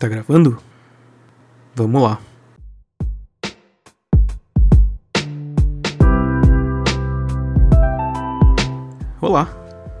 Tá gravando? Vamos lá. Olá,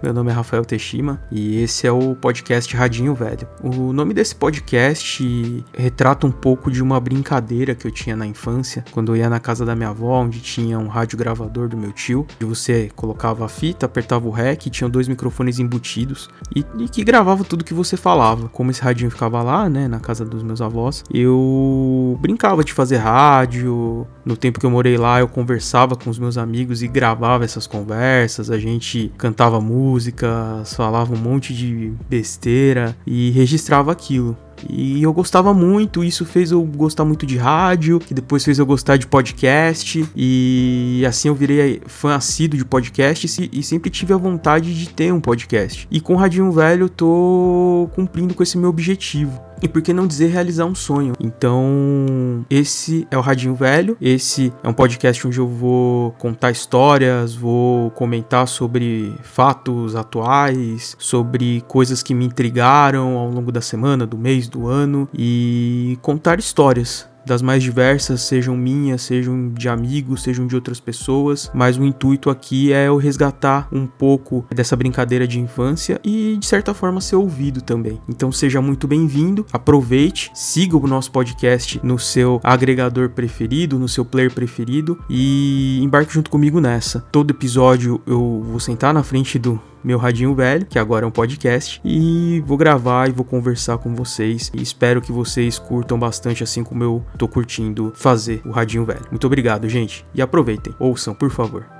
meu nome é Rafael Teshima e esse é o podcast Radinho Velho. O nome desse podcast retrata um pouco de uma brincadeira que eu tinha na infância, quando eu ia na casa da minha avó, onde tinha um rádio gravador do meu tio, e você colocava a fita, apertava o REC, tinham dois microfones embutidos e, e, que gravava tudo que você falava. Como esse radinho ficava lá, né, na casa dos meus avós, eu brincava de fazer rádio. No tempo que eu morei lá, eu conversava com os meus amigos e gravava essas conversas, a gente cantava música músicas, falava um monte de besteira e registrava aquilo. E eu gostava muito, isso fez eu gostar muito de rádio, que depois fez eu gostar de podcast, e assim eu virei fã assíduo de podcast e sempre tive a vontade de ter um podcast. E com o Radinho Velho eu tô cumprindo com esse meu objetivo e por que não dizer realizar um sonho. Então, esse é o Radinho Velho, esse é um podcast onde eu vou contar histórias, vou comentar sobre fatos atuais, sobre coisas que me intrigaram ao longo da semana, do mês, do ano e contar histórias das mais diversas, sejam minhas, sejam de amigos, sejam de outras pessoas, mas o intuito aqui é eu resgatar um pouco dessa brincadeira de infância e de certa forma ser ouvido também. Então seja muito bem-vindo, aproveite, siga o nosso podcast no seu agregador preferido, no seu player preferido e embarque junto comigo nessa. Todo episódio eu vou sentar na frente do meu radinho velho, que agora é um podcast, e vou gravar e vou conversar com vocês. E espero que vocês curtam bastante, assim como eu tô curtindo fazer o radinho velho. Muito obrigado, gente, e aproveitem, ouçam, por favor.